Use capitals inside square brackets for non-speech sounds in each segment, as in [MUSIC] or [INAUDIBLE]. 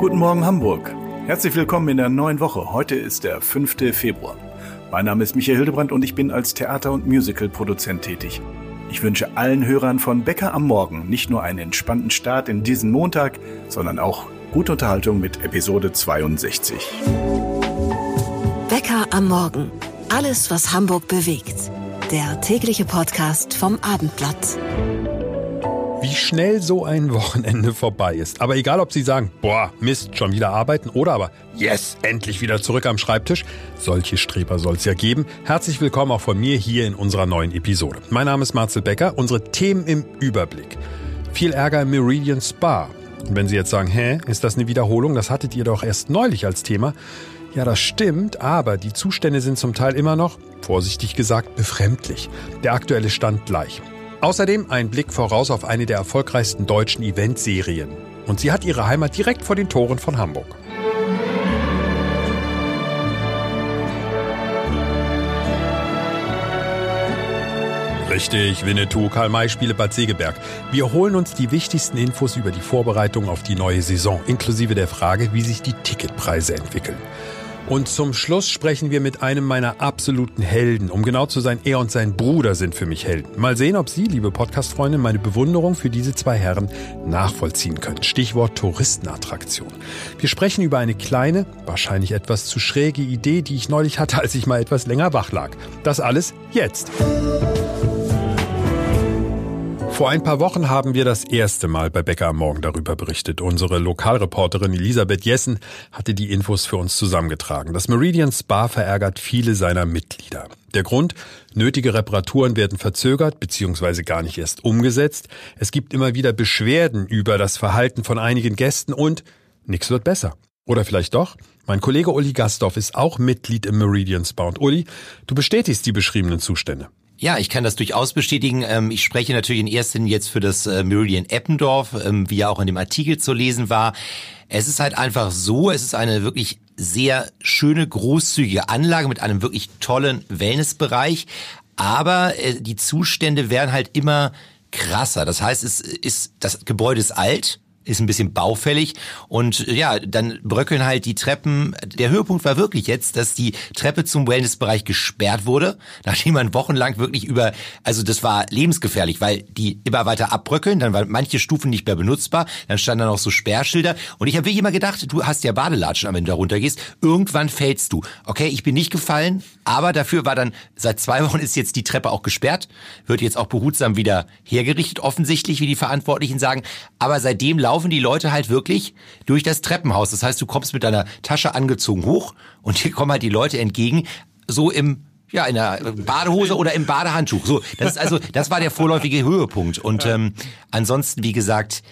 Guten Morgen Hamburg. Herzlich willkommen in der neuen Woche. Heute ist der 5. Februar. Mein Name ist Michael Hildebrand und ich bin als Theater- und Musical-Produzent tätig. Ich wünsche allen Hörern von Bäcker am Morgen nicht nur einen entspannten Start in diesen Montag, sondern auch gute Unterhaltung mit Episode 62. Bäcker am Morgen. Alles, was Hamburg bewegt. Der tägliche Podcast vom Abendblatt. Wie schnell so ein Wochenende vorbei ist. Aber egal, ob Sie sagen, boah, Mist, schon wieder arbeiten oder aber, yes, endlich wieder zurück am Schreibtisch. Solche Streber soll es ja geben. Herzlich willkommen auch von mir hier in unserer neuen Episode. Mein Name ist Marcel Becker. Unsere Themen im Überblick. Viel Ärger im Meridian Spa. Und wenn Sie jetzt sagen, hä, ist das eine Wiederholung? Das hattet ihr doch erst neulich als Thema. Ja, das stimmt, aber die Zustände sind zum Teil immer noch, vorsichtig gesagt, befremdlich. Der aktuelle Stand gleich. Außerdem ein Blick voraus auf eine der erfolgreichsten deutschen Eventserien. Und sie hat ihre Heimat direkt vor den Toren von Hamburg. Richtig, Winnetou, Karl-May-Spiele Bad Segeberg. Wir holen uns die wichtigsten Infos über die Vorbereitung auf die neue Saison, inklusive der Frage, wie sich die Ticketpreise entwickeln. Und zum Schluss sprechen wir mit einem meiner absoluten Helden. Um genau zu sein, er und sein Bruder sind für mich Helden. Mal sehen, ob Sie, liebe Podcast-Freunde, meine Bewunderung für diese zwei Herren nachvollziehen können. Stichwort Touristenattraktion. Wir sprechen über eine kleine, wahrscheinlich etwas zu schräge Idee, die ich neulich hatte, als ich mal etwas länger wach lag. Das alles jetzt. Vor ein paar Wochen haben wir das erste Mal bei Bäcker am Morgen darüber berichtet. Unsere Lokalreporterin Elisabeth Jessen hatte die Infos für uns zusammengetragen. Das Meridian Spa verärgert viele seiner Mitglieder. Der Grund? Nötige Reparaturen werden verzögert bzw. gar nicht erst umgesetzt. Es gibt immer wieder Beschwerden über das Verhalten von einigen Gästen und nichts wird besser. Oder vielleicht doch? Mein Kollege Uli Gastorf ist auch Mitglied im Meridian Spa. Und Uli, du bestätigst die beschriebenen Zustände. Ja, ich kann das durchaus bestätigen. Ähm, ich spreche natürlich in erster Linie jetzt für das äh, Meridian Eppendorf, ähm, wie ja auch in dem Artikel zu lesen war. Es ist halt einfach so, es ist eine wirklich sehr schöne, großzügige Anlage mit einem wirklich tollen Wellnessbereich. Aber äh, die Zustände werden halt immer krasser. Das heißt, es ist, das Gebäude ist alt, ist ein bisschen baufällig. Und ja, dann bröckeln halt die Treppen. Der Höhepunkt war wirklich jetzt, dass die Treppe zum Wellnessbereich gesperrt wurde, [LAUGHS] nachdem man wochenlang wirklich über, also das war lebensgefährlich, weil die immer weiter abbröckeln, dann waren manche Stufen nicht mehr benutzbar, dann standen da noch so Sperrschilder. Und ich habe wirklich immer gedacht, du hast ja Badelatschen, wenn du da runtergehst, irgendwann fällst du. Okay, ich bin nicht gefallen, aber dafür war dann, seit zwei Wochen ist jetzt die Treppe auch gesperrt, wird jetzt auch behutsam wieder hergerichtet, offensichtlich, wie die Verantwortlichen sagen, aber seitdem laufen laufen die Leute halt wirklich durch das Treppenhaus. Das heißt, du kommst mit deiner Tasche angezogen hoch und hier kommen halt die Leute entgegen, so im ja, in der Badehose oder im Badehandtuch. So, das ist also, das war der vorläufige Höhepunkt. Und ähm, ansonsten, wie gesagt,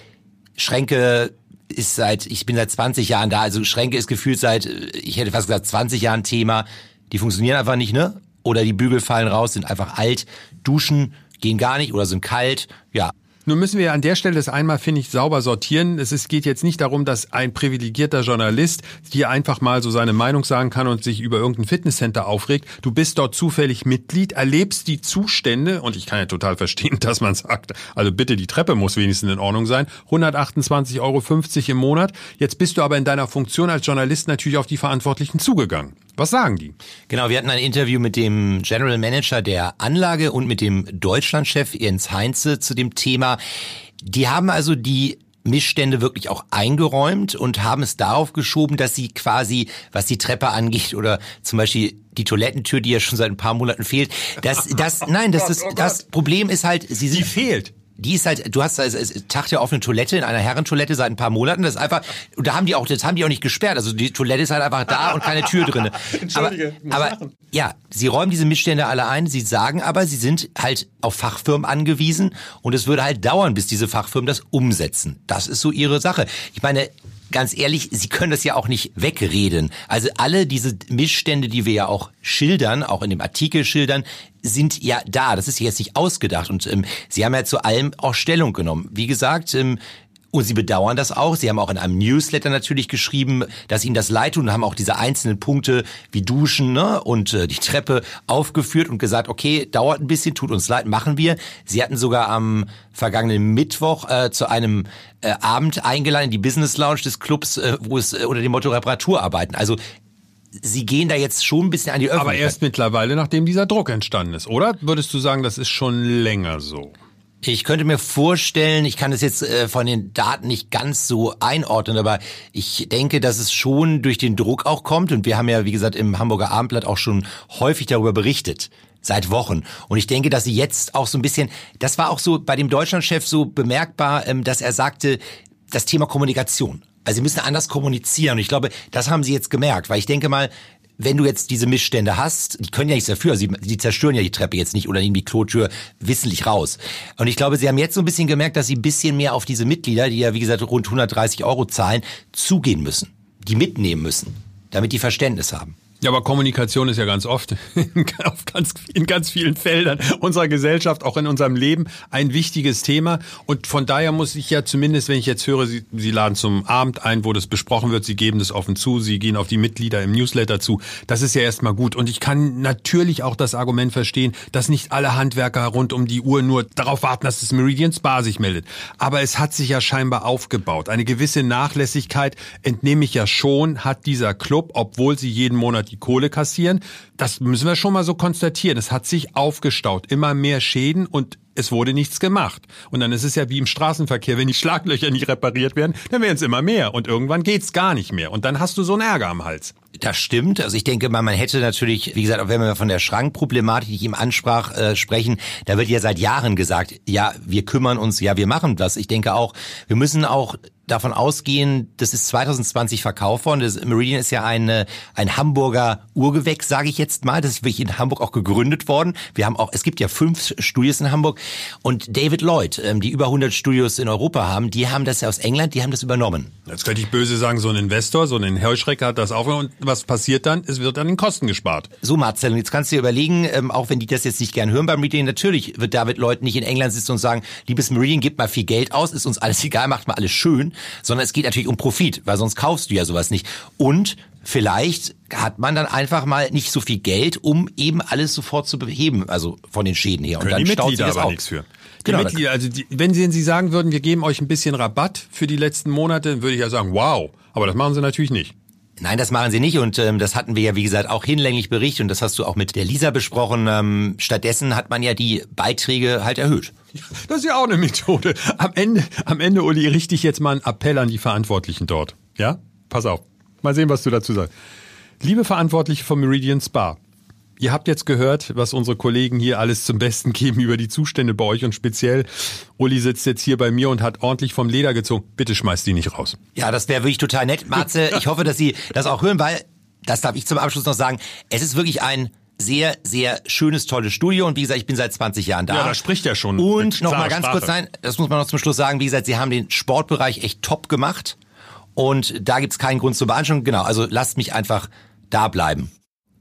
Schränke ist seit, ich bin seit 20 Jahren da, also Schränke ist gefühlt seit, ich hätte fast gesagt, 20 Jahren Thema. Die funktionieren einfach nicht, ne? Oder die Bügel fallen raus, sind einfach alt. Duschen gehen gar nicht oder sind kalt. Ja, nun müssen wir an der Stelle das einmal, finde ich, sauber sortieren. Es ist, geht jetzt nicht darum, dass ein privilegierter Journalist hier einfach mal so seine Meinung sagen kann und sich über irgendein Fitnesscenter aufregt. Du bist dort zufällig Mitglied, erlebst die Zustände und ich kann ja total verstehen, [LAUGHS] dass man sagt, also bitte, die Treppe muss wenigstens in Ordnung sein. 128,50 Euro im Monat. Jetzt bist du aber in deiner Funktion als Journalist natürlich auf die Verantwortlichen zugegangen. Was sagen die? Genau, wir hatten ein Interview mit dem General Manager der Anlage und mit dem Deutschlandchef Jens Heinze zu dem Thema. Die haben also die Missstände wirklich auch eingeräumt und haben es darauf geschoben, dass sie quasi, was die Treppe angeht oder zum Beispiel die Toilettentür, die ja schon seit ein paar Monaten fehlt, [LAUGHS] das, das, nein, das, das, das Problem ist halt, sie sind, die fehlt die ist halt, du hast es Tag ja offene Toilette in einer Herrentoilette seit ein paar Monaten. Das ist einfach, und da haben die auch, das haben die auch nicht gesperrt. Also die Toilette ist halt einfach da und keine Tür drinne. [LAUGHS] Entschuldige, aber, aber ja, sie räumen diese Missstände alle ein. Sie sagen aber, sie sind halt auf Fachfirmen angewiesen und es würde halt dauern, bis diese Fachfirmen das umsetzen. Das ist so ihre Sache. Ich meine, ganz ehrlich, Sie können das ja auch nicht wegreden. Also alle diese Missstände, die wir ja auch schildern, auch in dem Artikel schildern, sind ja da. Das ist jetzt nicht ausgedacht. Und ähm, Sie haben ja zu allem auch Stellung genommen. Wie gesagt, ähm, Und sie bedauern das auch. Sie haben auch in einem Newsletter natürlich geschrieben, dass ihnen das leid tut und haben auch diese einzelnen Punkte wie Duschen ne, und äh, die Treppe aufgeführt und gesagt, okay, dauert ein bisschen, tut uns leid, machen wir. Sie hatten sogar am vergangenen Mittwoch äh, zu einem äh, Abend eingeladen, die Business Lounge des Clubs, äh, wo es äh, unter dem Motto Reparaturarbeiten. Also Sie gehen da jetzt schon ein bisschen an die Öffentlichkeit. Aber erst mittlerweile, nachdem dieser Druck entstanden ist, oder? Würdest du sagen, das ist schon länger so? Ich könnte mir vorstellen, ich kann es jetzt äh, von den Daten nicht ganz so einordnen, aber ich denke, dass es schon durch den Druck auch kommt. Und wir haben ja, wie gesagt, im Hamburger Abendblatt auch schon häufig darüber berichtet. Seit Wochen. Und ich denke, dass sie jetzt auch so ein bisschen, das war auch so bei dem Deutschlandchef so bemerkbar, ähm, dass er sagte, das Thema Kommunikation. Also sie müssen anders kommunizieren. Und ich glaube, das haben sie jetzt gemerkt, weil ich denke mal, wenn du jetzt diese Missstände hast, die können ja nichts dafür, sie, sie zerstören ja die Treppe jetzt nicht oder nehmen die Klotür wissentlich raus. Und ich glaube, sie haben jetzt so ein bisschen gemerkt, dass sie ein bisschen mehr auf diese Mitglieder, die ja wie gesagt rund 130 Euro zahlen, zugehen müssen, die mitnehmen müssen, damit die Verständnis haben. Ja, aber Kommunikation ist ja ganz oft [LAUGHS] auf ganz, in ganz vielen Feldern unserer Gesellschaft, auch in unserem Leben, ein wichtiges Thema. Und von daher muss ich ja zumindest, wenn ich jetzt höre, Sie, Sie laden zum Abend ein, wo das besprochen wird, Sie geben das offen zu, Sie gehen auf die Mitglieder im Newsletter zu. Das ist ja erstmal gut. Und ich kann natürlich auch das Argument verstehen, dass nicht alle Handwerker rund um die Uhr nur darauf warten, dass das Meridian Spa sich meldet. Aber es hat sich ja scheinbar aufgebaut. Eine gewisse Nachlässigkeit entnehme ich ja schon, hat dieser Club, obwohl sie jeden Monat die Kohle kassieren. Das müssen wir schon mal so konstatieren. Es hat sich aufgestaut, immer mehr Schäden und es wurde nichts gemacht. Und dann ist es ja wie im Straßenverkehr, wenn die Schlaglöcher nicht repariert werden, dann werden es immer mehr und irgendwann geht's gar nicht mehr und dann hast du so einen Ärger am Hals. Das stimmt. Also ich denke mal, man hätte natürlich, wie gesagt, auch wenn wir von der Schrankproblematik, die ich ihm ansprach, äh, sprechen, da wird ja seit Jahren gesagt, ja, wir kümmern uns, ja, wir machen das. Ich denke auch, wir müssen auch davon ausgehen, das ist 2020 verkauft worden. Das Meridian ist ja ein, ein Hamburger Urgewächs, sage ich jetzt mal. Das ist wirklich in Hamburg auch gegründet worden. Wir haben auch, es gibt ja fünf Studios in Hamburg und David Lloyd, ähm, die über 100 Studios in Europa haben, die haben das ja aus England, die haben das übernommen. Jetzt könnte ich böse sagen, so ein Investor, so ein Heuschrecker hat das auch und was passiert dann? Es wird an den Kosten gespart. So Marcel, und jetzt kannst du dir überlegen, ähm, auch wenn die das jetzt nicht gern hören beim Meridian, natürlich wird David Lloyd nicht in England sitzen und sagen, liebes Meridian, gib mal viel Geld aus, ist uns alles egal, macht mal alles schön, sondern es geht natürlich um Profit, weil sonst kaufst du ja sowas nicht. Und vielleicht hat man dann einfach mal nicht so viel Geld, um eben alles sofort zu beheben, also von den Schäden her. Und Können dann die Mitglieder aber nichts für. Die genau, Mitglieder, also die, wenn Sie, Sie sagen würden, wir geben euch ein bisschen Rabatt für die letzten Monate, dann würde ich ja sagen, wow. Aber das machen Sie natürlich nicht. Nein, das machen sie nicht und ähm, das hatten wir ja, wie gesagt, auch hinlänglich berichtet und das hast du auch mit der Lisa besprochen. Ähm, stattdessen hat man ja die Beiträge halt erhöht. Das ist ja auch eine Methode. Am Ende, am Ende, Uli, richte ich jetzt mal einen Appell an die Verantwortlichen dort. Ja? Pass auf. Mal sehen, was du dazu sagst. Liebe Verantwortliche vom Meridian Spa, Ihr habt jetzt gehört, was unsere Kollegen hier alles zum Besten [LAUGHS] geben über die Zustände bei euch und speziell Uli sitzt jetzt hier bei mir und hat ordentlich vom Leder gezogen. Bitte schmeißt die nicht raus. Ja, das wäre wirklich total nett. Marze, ich hoffe, dass Sie das auch hören, weil, das darf ich zum Abschluss noch sagen, es ist wirklich ein sehr, sehr schönes, tolles Studio und wie gesagt, ich bin seit 20 Jahren da. Ja, da spricht er schon. Und noch mal ganz Sprache. kurz sein, das muss man noch zum Schluss sagen, wie gesagt, Sie haben den Sportbereich echt top gemacht und da gibt's keinen Grund zur Beanstandung. Genau, also lasst mich einfach da bleiben.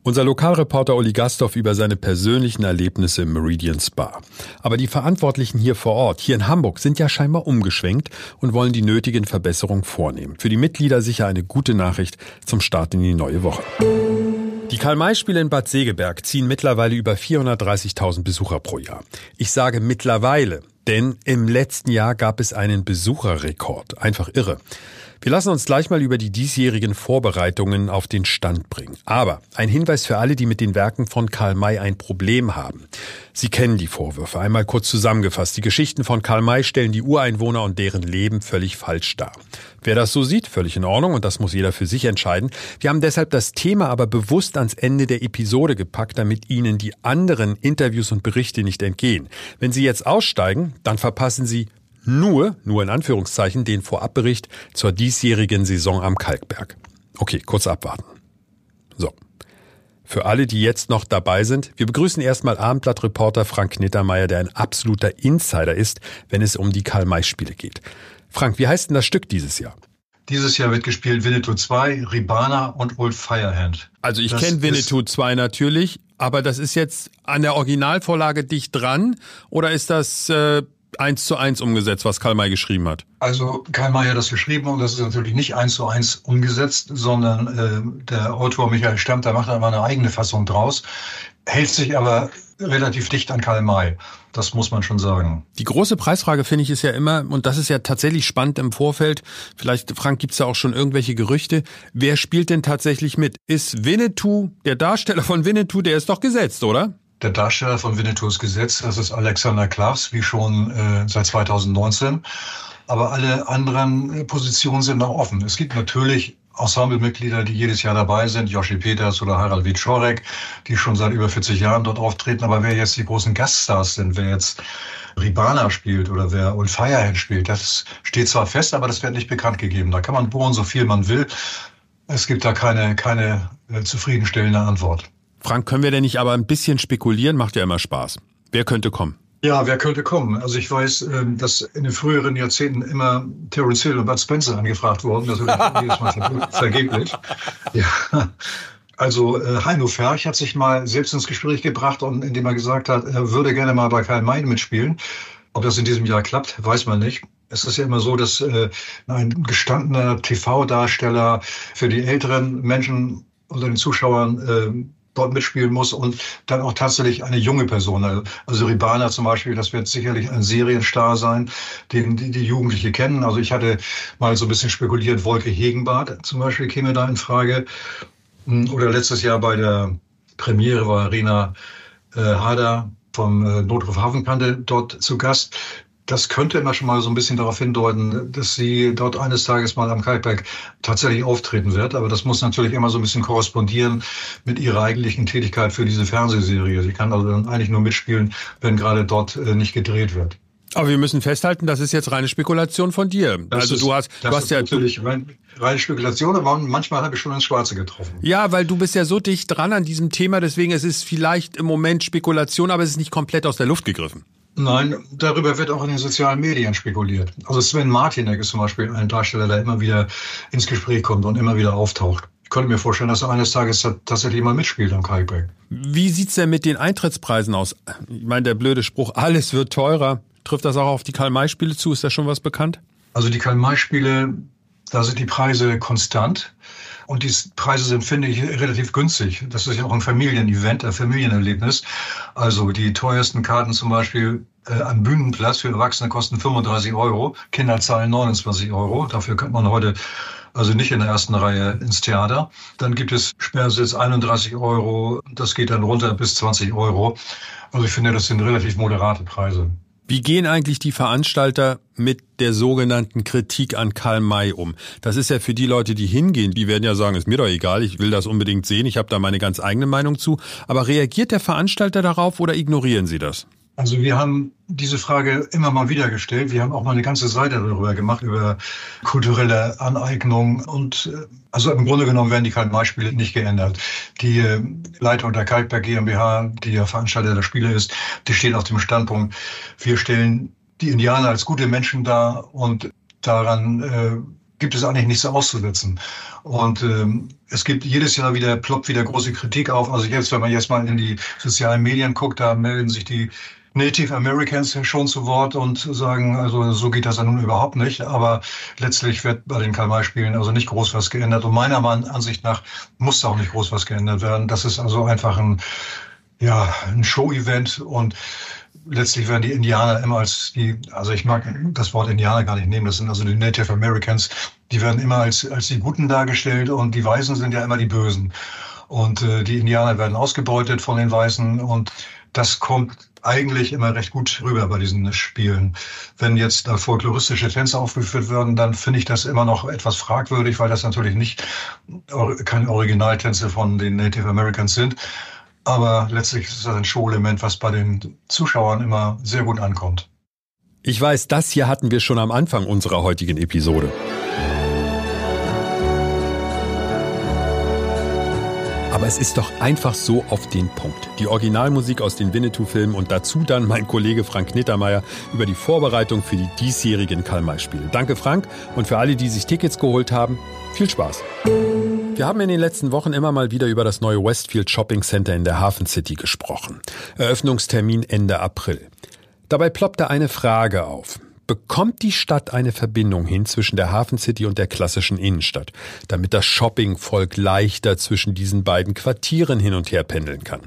Unser Lokalreporter Uli Gastorf über seine persönlichen Erlebnisse im Meridian Spa. Aber die Verantwortlichen hier vor Ort, hier in Hamburg, sind ja scheinbar umgeschwenkt und wollen die nötigen Verbesserungen vornehmen. Für die Mitglieder sicher eine gute Nachricht zum Start in die neue Woche. Die Karl-May-Spiele in Bad Segeberg ziehen mittlerweile über 430.000 Besucher pro Jahr. Ich sage mittlerweile, denn im letzten Jahr gab es einen Besucherrekord. Einfach irre. Wir lassen uns gleich mal über die diesjährigen Vorbereitungen auf den Stand bringen. Aber ein Hinweis für alle, die mit den Werken von Karl May ein Problem haben. Sie kennen die Vorwürfe. Einmal kurz zusammengefasst. Die Geschichten von Karl May stellen die Ureinwohner und deren Leben völlig falsch dar. Wer das so sieht, völlig in Ordnung und das muss jeder für sich entscheiden. Wir haben deshalb das Thema aber bewusst ans Ende der Episode gepackt, damit Ihnen die anderen Interviews und Berichte nicht entgehen. Wenn Sie jetzt aussteigen, dann verpassen Sie nur, nur in Anführungszeichen, den Vorabbericht zur diesjährigen Saison am Kalkberg. Okay, kurz abwarten. So. Für alle, die jetzt noch dabei sind, wir begrüßen erstmal Abendblatt-Reporter Frank Knittermeier, der ein absoluter Insider ist, wenn es um die Karl-May-Spiele geht. Frank, wie heißt denn das Stück dieses Jahr? Dieses Jahr wird gespielt Winnetou 2, Ribana und Old Firehand. Also ich kenne Winnetou 2 natürlich, aber das ist jetzt an der Originalvorlage dicht dran oder ist das äh, eins zu eins umgesetzt, was Karl May geschrieben hat? Also Karl May hat das geschrieben und das ist natürlich nicht eins zu eins umgesetzt, sondern äh, der Autor Michael Stammt, der macht da immer eine eigene Fassung draus, hält sich aber relativ dicht an Karl May. Das muss man schon sagen. Die große Preisfrage finde ich ist ja immer, und das ist ja tatsächlich spannend im Vorfeld, vielleicht, Frank, gibt's ja auch schon irgendwelche Gerüchte, wer spielt denn tatsächlich mit? Ist Winnetou, der Darsteller von Winnetou, der ist doch gesetzt, oder? Der Darsteller von Winnetou ist gesetzt, das ist Alexander Klavs, wie schon äh, seit 2019. Aber alle anderen Positionen sind noch offen. Es gibt natürlich Ensemblemitglieder, die jedes Jahr dabei sind, Joshi Peters oder Harald Wieczorek, die schon seit über 40 Jahren dort auftreten. Aber wer jetzt die großen Gaststars sind, wer jetzt Ribana spielt oder wer Ulf Feierhead spielt, das steht zwar fest, aber das wird nicht bekannt gegeben. Da kann man bohren, so viel man will. Es gibt da keine, keine äh, zufriedenstellende Antwort. Frank, können wir denn nicht aber ein bisschen spekulieren? Macht ja immer Spaß. Wer könnte kommen? Ja, wer könnte kommen? Also ich weiß, ähm, dass in den früheren Jahrzehnten immer Terence Hill und Bud Spencer angefragt wurden. Das wird [LAUGHS] jedes Mal vergeblich. Ja. Also äh, Heino Ferch hat sich mal selbst ins Gespräch gebracht und indem er gesagt hat, er würde gerne mal bei Karl May mitspielen. Ob das in diesem Jahr klappt, weiß man nicht. Es ist ja immer so, dass äh, ein gestandener TV-Darsteller für die älteren Menschen unter den Zuschauern äh, dort mitspielen muss und dann auch tatsächlich eine junge Person. Also Ribana zum Beispiel, das wird sicherlich ein Serienstar sein, den die, die Jugendliche kennen. Also ich hatte mal so ein bisschen spekuliert, Wolke Hegenbart zum Beispiel käme da in Frage. Hm, oder letztes Jahr bei der Premiere war Rina äh, Hader vom äh, Notruf Hafenkante dort zu Gast das könnte immer schon mal so ein bisschen darauf hindeuten, dass sie dort eines Tages mal am Kalkberg tatsächlich auftreten wird. Aber das muss natürlich immer so ein bisschen korrespondieren mit ihrer eigentlichen Tätigkeit für diese Fernsehserie. Sie kann also dann eigentlich nur mitspielen, wenn gerade dort äh, nicht gedreht wird. Aber wir müssen festhalten, das ist jetzt reine Spekulation von dir. Das also ist, du hast, du hast ja natürlich reine Spekulation, aber manchmal habe ich schon ins Schwarze getroffen. Ja, weil du bist ja so dicht dran an diesem Thema, deswegen es ist vielleicht im Moment Spekulation, aber es ist nicht komplett aus der Luft gegriffen. Nein, darüber wird auch in den sozialen Medien spekuliert. Also Sven Martinek ist zum Beispiel ein Darsteller, der immer wieder ins Gespräch kommt und immer wieder auftaucht. Ich könnte mir vorstellen, dass er eines Tages tatsächlich mal mitspielt am Kalkberg. Wie sieht's denn mit den Eintrittspreisen aus? Ich meine, der blöde Spruch, alles wird teurer. Trifft das auch auf die Karl-May-Spiele zu? Ist da schon was bekannt? Also die Karl-May-Spiele, da sind die Preise konstant. Und die Preise sind, finde ich, relativ günstig. Das ist ja auch ein Familienevent, ein Familienerlebnis. Also die teuersten Karten zum Beispiel äh, am Bühnenplatz für Erwachsene kosten 35 Euro, Kinder zahlen 29 Euro. Dafür könnte man heute also nicht in der ersten Reihe ins Theater. Dann gibt es Sperrsitz 31 Euro, das geht dann runter bis 20 Euro. Also ich finde, das sind relativ moderate Preise. Wie gehen eigentlich die Veranstalter mit der sogenannten Kritik an Karl May um? Das ist ja für die Leute, die hingehen, die werden ja sagen, ist mir doch egal, ich will das unbedingt sehen, ich habe da meine ganz eigene Meinung zu. Aber reagiert der Veranstalter darauf oder ignorieren Sie das? Also wir haben diese Frage immer mal wieder gestellt. Wir haben auch mal eine ganze Seite darüber gemacht, über kulturelle Aneignung. Und äh, also im Grunde genommen werden die Karl-May-Spiele nicht geändert. Die äh, Leitung der Kalkberg GmbH, die ja Veranstalter der Spiele ist, die steht auf dem Standpunkt, wir stellen die Indianer als gute Menschen dar und daran äh, gibt es eigentlich nichts auszusetzen. Und ähm, es gibt jedes Jahr wieder, ploppt wieder große Kritik auf. Also jetzt, wenn man jetzt mal in die sozialen Medien guckt, da melden sich die Native Americans schon zu Wort und sagen, also so geht das ja nun überhaupt nicht. Aber letztlich wird bei den Karl-May-Spielen also nicht groß was geändert. Und meiner Ansicht nach muss da auch nicht groß was geändert werden. Das ist also einfach ein, ja, ein Show-Event und letztlich werden die Indianer immer als die, also ich mag das Wort Indianer gar nicht nehmen, das sind also die Native Americans, die werden immer als, als die Guten dargestellt und die Weißen sind ja immer die Bösen. Und äh, die Indianer werden ausgebeutet von den Weißen und das kommt eigentlich immer recht gut rüber bei diesen Spielen. Wenn jetzt da folkloristische Tänze aufgeführt werden, dann finde ich das immer noch etwas fragwürdig, weil das natürlich nicht keine Originaltänze von den Native Americans sind. Aber letztlich ist das ein Show-Element, was bei den Zuschauern immer sehr gut ankommt. Ich weiß, das hier hatten wir schon am Anfang unserer heutigen Episode. Aber es ist doch einfach so auf den Punkt. Die Originalmusik aus den Winnetou-Filmen und dazu dann mein Kollege Frank Nittermeier über die Vorbereitung für die diesjährigen Karl-May-Spiele. Danke Frank und für alle, die sich Tickets geholt haben, viel Spaß. Wir haben in den letzten Wochen immer mal wieder über das neue Westfield Shopping Center in der Hafen City gesprochen. Eröffnungstermin Ende April. Dabei ploppte eine Frage auf. Bekommt die Stadt eine Verbindung hin zwischen der Hafen City und der klassischen Innenstadt, damit das Shoppingvolk leichter zwischen diesen beiden Quartieren hin und her pendeln kann?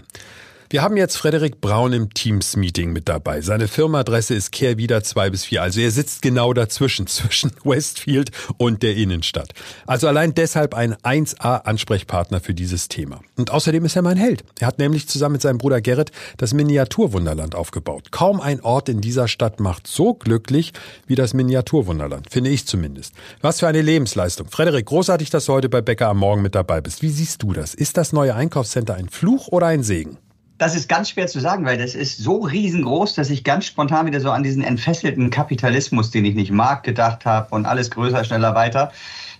Wir haben jetzt Frederik Braun im Teams-Meeting mit dabei. Seine Firmenadresse ist Kehrwieder 2 bis 4. Also er sitzt genau dazwischen, [LAUGHS] zwischen Westfield und der Innenstadt. Also allein deshalb ein 1A-Ansprechpartner für dieses Thema. Und außerdem ist er mein Held. Er hat nämlich zusammen mit seinem Bruder Gerrit das Miniaturwunderland aufgebaut. Kaum ein Ort in dieser Stadt macht so glücklich wie das Miniaturwunderland, finde ich zumindest. Was für eine Lebensleistung. Frederik, großartig, dass du heute bei Bäcker am Morgen mit dabei bist. Wie siehst du das? Ist das neue Einkaufscenter ein Fluch oder ein Segen? Das ist ganz schwer zu sagen, weil das ist so riesengroß, dass ich ganz spontan wieder so an diesen entfesselten Kapitalismus, den ich nicht mag, gedacht habe und alles größer, schneller, weiter.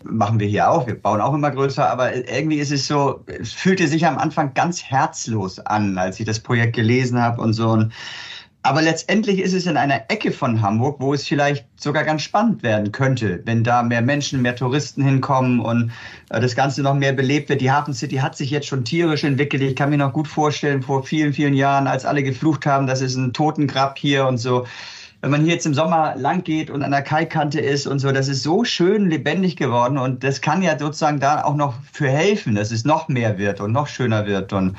Machen wir hier auch. Wir bauen auch immer größer, aber irgendwie ist es so, es fühlte sich am Anfang ganz herzlos an, als ich das Projekt gelesen habe und so. Und aber letztendlich ist es in einer Ecke von Hamburg, wo es vielleicht sogar ganz spannend werden könnte, wenn da mehr Menschen, mehr Touristen hinkommen und äh, das Ganze noch mehr belebt wird. Die Hafen City hat sich jetzt schon tierisch entwickelt. Ich kann mir noch gut vorstellen, vor vielen, vielen Jahren, als alle geflucht haben, das ist ein Totengrab hier und so wenn man hier jetzt im Sommer lang geht und an der Kaikante ist und so, das ist so schön lebendig geworden und das kann ja sozusagen da auch noch für helfen, dass es noch mehr wird und noch schöner wird und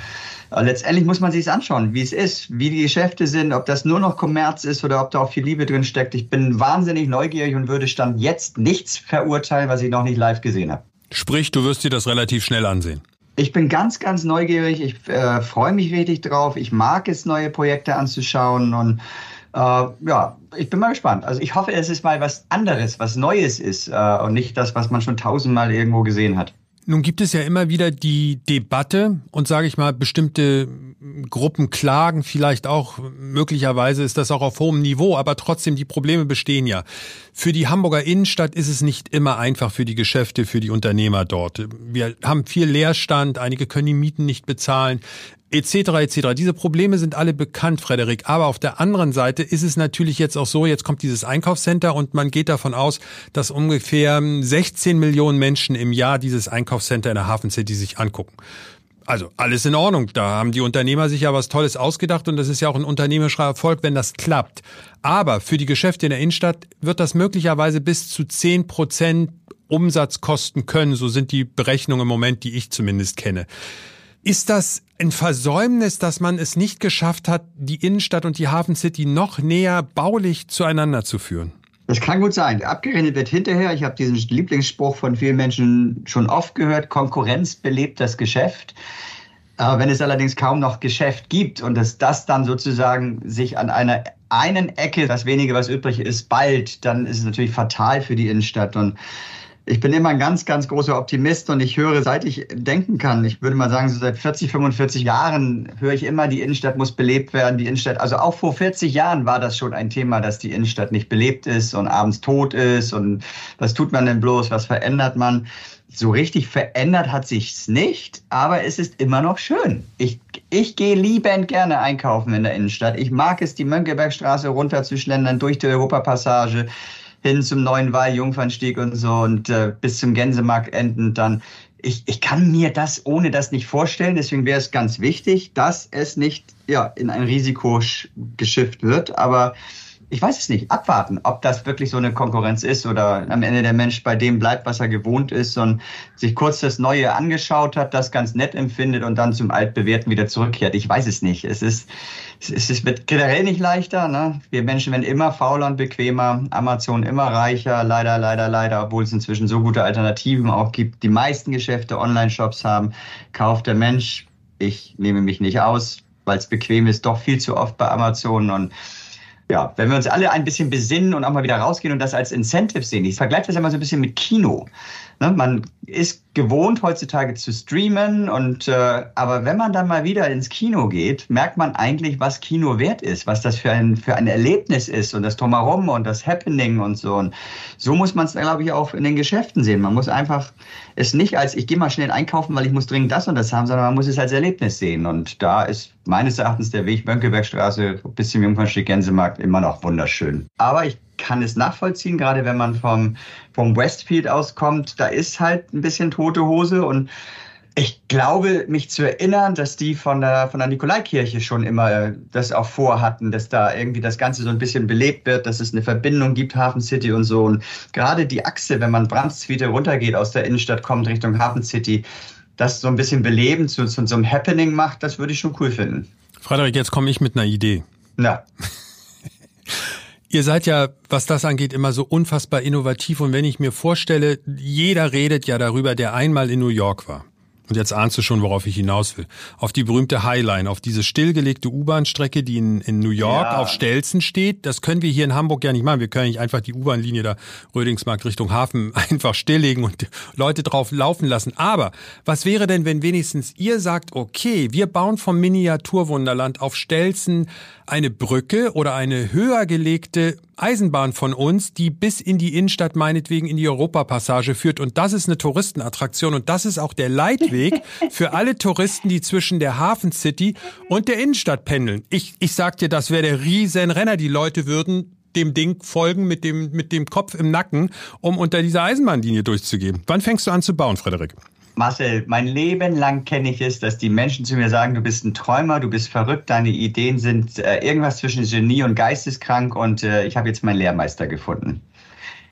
äh, letztendlich muss man sich anschauen, wie es ist, wie die Geschäfte sind, ob das nur noch Kommerz ist oder ob da auch viel Liebe drin steckt. Ich bin wahnsinnig neugierig und würde Stand jetzt nichts verurteilen, was ich noch nicht live gesehen habe. Sprich, du wirst dir das relativ schnell ansehen. Ich bin ganz, ganz neugierig. Ich äh, freue mich richtig drauf. Ich mag es, neue Projekte anzuschauen und äh, ja, ich bin mal gespannt. Also ich hoffe, es ist mal was anderes, was Neues ist äh, und nicht das, was man schon tausendmal irgendwo gesehen hat. Nun gibt es ja immer wieder die Debatte und sage ich mal, bestimmte Gruppen klagen vielleicht auch, möglicherweise ist das auch auf hohem Niveau, aber trotzdem die Probleme bestehen ja. Für die Hamburger Innenstadt ist es nicht immer einfach für die Geschäfte, für die Unternehmer dort. Wir haben viel Leerstand, einige können die Mieten nicht bezahlen etc. etc. Diese Probleme sind alle bekannt, Frederik. Aber auf der anderen Seite ist es natürlich jetzt auch so, jetzt kommt dieses Einkaufscenter und man geht davon aus, dass ungefähr 16 Millionen Menschen im Jahr dieses Einkaufscenter in der Hafen City sich angucken. Also alles in Ordnung. Da haben die Unternehmer sich ja was Tolles ausgedacht und das ist ja auch ein unternehmerischer Erfolg, wenn das klappt. Aber für die Geschäfte in der Innenstadt wird das möglicherweise bis zu 10 Prozent Umsatz kosten können. So sind die Berechnungen im Moment, die ich zumindest kenne. Ist das ein Versäumnis, dass man es nicht geschafft hat, die Innenstadt und die Hafen City noch näher baulich zueinander zu führen? Das kann gut sein. Abgerechnet wird hinterher. Ich habe diesen Lieblingsspruch von vielen Menschen schon oft gehört. Konkurrenz belebt das Geschäft. Aber wenn es allerdings kaum noch Geschäft gibt und dass das dann sozusagen sich an einer einen Ecke, das wenige, was übrig ist, bald, dann ist es natürlich fatal für die Innenstadt. Und ich bin immer ein ganz, ganz großer Optimist und ich höre, seit ich denken kann, ich würde mal sagen, so seit 40, 45 Jahren höre ich immer, die Innenstadt muss belebt werden, die Innenstadt, also auch vor 40 Jahren war das schon ein Thema, dass die Innenstadt nicht belebt ist und abends tot ist und was tut man denn bloß, was verändert man? So richtig verändert hat sich's nicht, aber es ist immer noch schön. Ich, ich gehe liebend gerne einkaufen in der Innenstadt. Ich mag es, die Mönckebergstraße runterzuschlendern durch die Europapassage hin zum neuen Wall-Jungfernstieg und so und äh, bis zum Gänsemarkt endend dann. Ich, ich kann mir das ohne das nicht vorstellen. Deswegen wäre es ganz wichtig, dass es nicht ja, in ein Risiko geschifft wird. Aber ich weiß es nicht, abwarten, ob das wirklich so eine Konkurrenz ist oder am Ende der Mensch bei dem bleibt, was er gewohnt ist und sich kurz das Neue angeschaut hat, das ganz nett empfindet und dann zum Altbewährten wieder zurückkehrt. Ich weiß es nicht. Es ist, es, es wird generell nicht leichter. Ne? Wir Menschen werden immer fauler und bequemer, Amazon immer reicher, leider, leider, leider, obwohl es inzwischen so gute Alternativen auch gibt. Die meisten Geschäfte Online-Shops haben, kauft der Mensch, ich nehme mich nicht aus, weil es bequem ist, doch viel zu oft bei Amazon und ja, wenn wir uns alle ein bisschen besinnen und auch mal wieder rausgehen und das als Incentive sehen. Ich vergleiche das immer so ein bisschen mit Kino. Ne, man ist gewohnt heutzutage zu streamen und äh, aber wenn man dann mal wieder ins Kino geht, merkt man eigentlich, was Kino wert ist, was das für ein für ein Erlebnis ist und das drumherum und das Happening und so. Und so muss man es, glaube ich, auch in den Geschäften sehen. Man muss einfach es nicht als ich gehe mal schnell einkaufen, weil ich muss dringend das und das haben, sondern man muss es als Erlebnis sehen. Und da ist meines Erachtens der Weg Mönckebergstraße bis zum Jungfernstieg Gänsemarkt immer noch wunderschön. Aber ich kann es nachvollziehen, gerade wenn man vom, vom Westfield auskommt. Da ist halt ein bisschen tote Hose und Ich glaube, mich zu erinnern, dass die von der, von der Nikolaikirche schon immer äh, das auch vorhatten, dass da irgendwie das Ganze so ein bisschen belebt wird, dass es eine Verbindung gibt, Hafen City und so. Und gerade die Achse, wenn man Brandstwiete runtergeht aus der Innenstadt, kommt Richtung Hafen City, das so ein bisschen belebend zu, zu so einem Happening macht, das würde ich schon cool finden. Frederik, jetzt komme ich mit einer Idee. Na. [LAUGHS] Ihr seid ja, was das angeht, immer so unfassbar innovativ. Und wenn ich mir vorstelle, jeder redet ja darüber, der einmal in New York war. Und jetzt ahnst du schon, worauf ich hinaus will. Auf die berühmte Highline, auf diese stillgelegte U-Bahn-Strecke, die in, in New York ja. auf Stelzen steht. Das können wir hier in Hamburg ja nicht machen. Wir können nicht einfach die U-Bahn-Linie da Rödingsmarkt Richtung Hafen [LAUGHS] einfach stilllegen und Leute drauf laufen lassen. Aber was wäre denn, wenn wenigstens ihr sagt, okay, wir bauen vom Miniaturwunderland auf Stelzen eine Brücke oder eine höher gelegte Eisenbahn von uns, die bis in die Innenstadt meinetwegen in die Europapassage führt. Und das ist eine Touristenattraktion und das ist auch der Leitweg [LAUGHS] für alle Touristen, die zwischen der Hafen City und der Innenstadt pendeln. Ich, ich sag dir, das wäre der Riesenrenner. Die Leute würden dem Ding folgen mit dem, mit dem Kopf im Nacken, um unter dieser Eisenbahnlinie durchzugehen. Wann fängst du an zu bauen, Frederik? Marcel, mein Leben lang kenne ich es, dass die Menschen zu mir sagen, du bist ein Träumer, du bist verrückt, deine Ideen sind äh, irgendwas zwischen Genie und geisteskrank und äh, ich habe jetzt meinen Lehrmeister gefunden.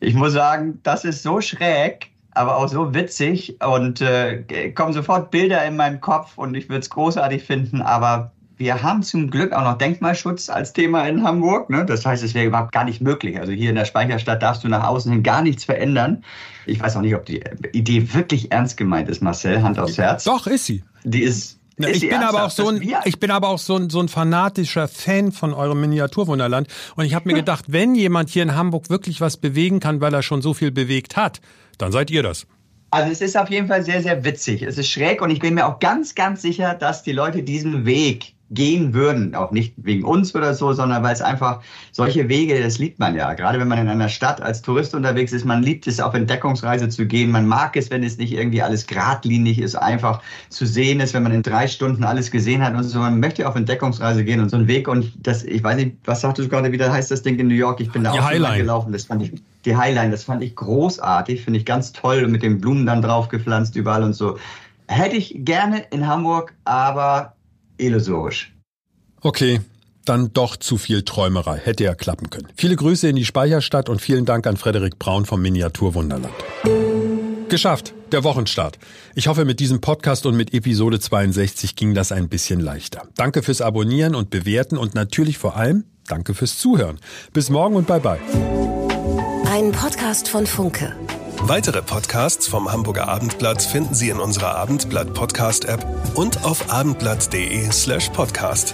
Ich muss sagen, das ist so schräg, aber auch so witzig und äh, kommen sofort Bilder in meinen Kopf und ich würde es großartig finden, aber wir haben zum Glück auch noch Denkmalschutz als Thema in Hamburg. Ne? Das heißt, es wäre überhaupt gar nicht möglich. Also hier in der Speicherstadt darfst du nach außen hin gar nichts verändern. Ich weiß auch nicht, ob die Idee wirklich ernst gemeint ist, Marcel, Hand aufs Herz. Doch, ist sie. Die ist na, ich, bin aber auch so ein, ich bin aber auch so ein, so ein fanatischer Fan von eurem Miniaturwunderland. Und ich habe mir [LAUGHS] gedacht, wenn jemand hier in Hamburg wirklich was bewegen kann, weil er schon so viel bewegt hat, dann seid ihr das. Also es ist auf jeden Fall sehr, sehr witzig. Es ist schräg und ich bin mir auch ganz, ganz sicher, dass die Leute diesen Weg gehen würden. Auch nicht wegen uns oder so, sondern weil es einfach solche Wege, das liebt man ja. Gerade wenn man in einer Stadt als Tourist unterwegs ist, man liebt es auf Entdeckungsreise zu gehen. Man mag es, wenn es nicht irgendwie alles geradlinig ist, einfach zu sehen ist, wenn man in drei Stunden alles gesehen hat und so. Man möchte auf Entdeckungsreise gehen und so einen Weg. Und das, ich weiß nicht, was sagtest du gerade wieder, heißt das Ding in New York? Ich bin da die auch Highline. gelaufen. Das fand ich, die Highline, das fand ich großartig, finde ich ganz toll mit den Blumen dann drauf gepflanzt überall und so. Hätte ich gerne in Hamburg, aber illusorisch. Okay, dann doch zu viel Träumerei. Hätte ja klappen können. Viele Grüße in die Speicherstadt und vielen Dank an Frederik Braun vom Miniaturwunderland. Geschafft, der Wochenstart. Ich hoffe, mit diesem Podcast und mit Episode 62 ging das ein bisschen leichter. Danke fürs Abonnieren und Bewerten und natürlich vor allem danke fürs Zuhören. Bis morgen und bye bye. Ein Podcast von Funke. Weitere Podcasts vom Hamburger Abendblatt finden Sie in unserer Abendblatt Podcast App und auf abendblatt.de slash podcast.